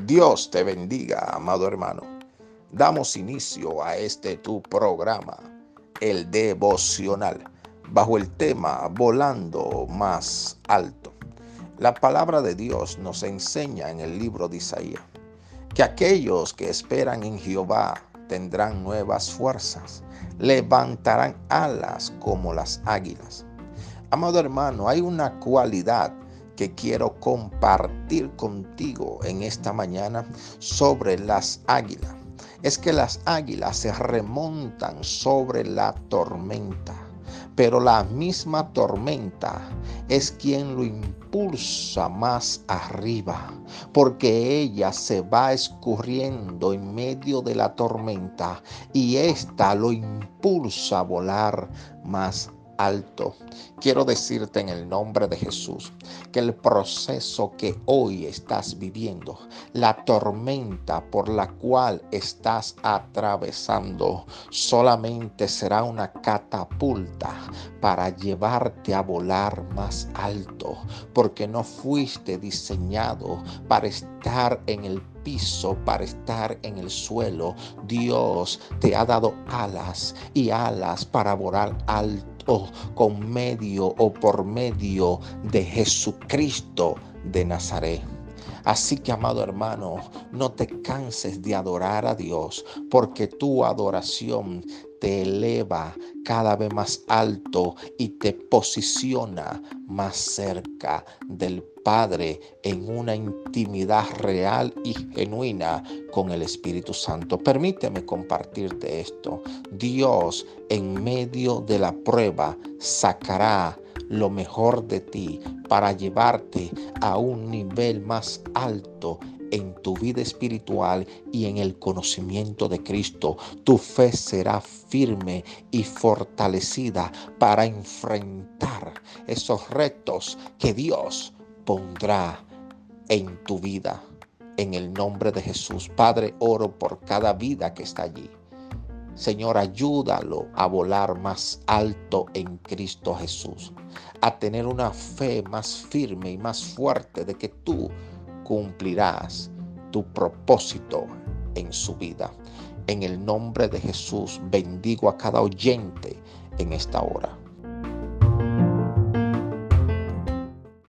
Dios te bendiga, amado hermano. Damos inicio a este tu programa, el devocional, bajo el tema Volando más alto. La palabra de Dios nos enseña en el libro de Isaías que aquellos que esperan en Jehová tendrán nuevas fuerzas, levantarán alas como las águilas. Amado hermano, hay una cualidad que quiero compartir contigo en esta mañana sobre las águilas. Es que las águilas se remontan sobre la tormenta, pero la misma tormenta es quien lo impulsa más arriba, porque ella se va escurriendo en medio de la tormenta y ésta lo impulsa a volar más alto. Quiero decirte en el nombre de Jesús que el proceso que hoy estás viviendo, la tormenta por la cual estás atravesando, solamente será una catapulta para llevarte a volar más alto, porque no fuiste diseñado para estar en el piso, para estar en el suelo. Dios te ha dado alas y alas para volar alto con medio o por medio de Jesucristo de Nazaret. Así que, amado hermano, no te canses de adorar a Dios, porque tu adoración te eleva cada vez más alto y te posiciona más cerca del Padre en una intimidad real y genuina con el Espíritu Santo. Permíteme compartirte esto. Dios en medio de la prueba sacará lo mejor de ti para llevarte a un nivel más alto en tu vida espiritual y en el conocimiento de Cristo. Tu fe será firme y fortalecida para enfrentar esos retos que Dios pondrá en tu vida. En el nombre de Jesús, Padre, oro por cada vida que está allí. Señor, ayúdalo a volar más alto en Cristo Jesús, a tener una fe más firme y más fuerte de que tú cumplirás tu propósito en su vida. En el nombre de Jesús bendigo a cada oyente en esta hora.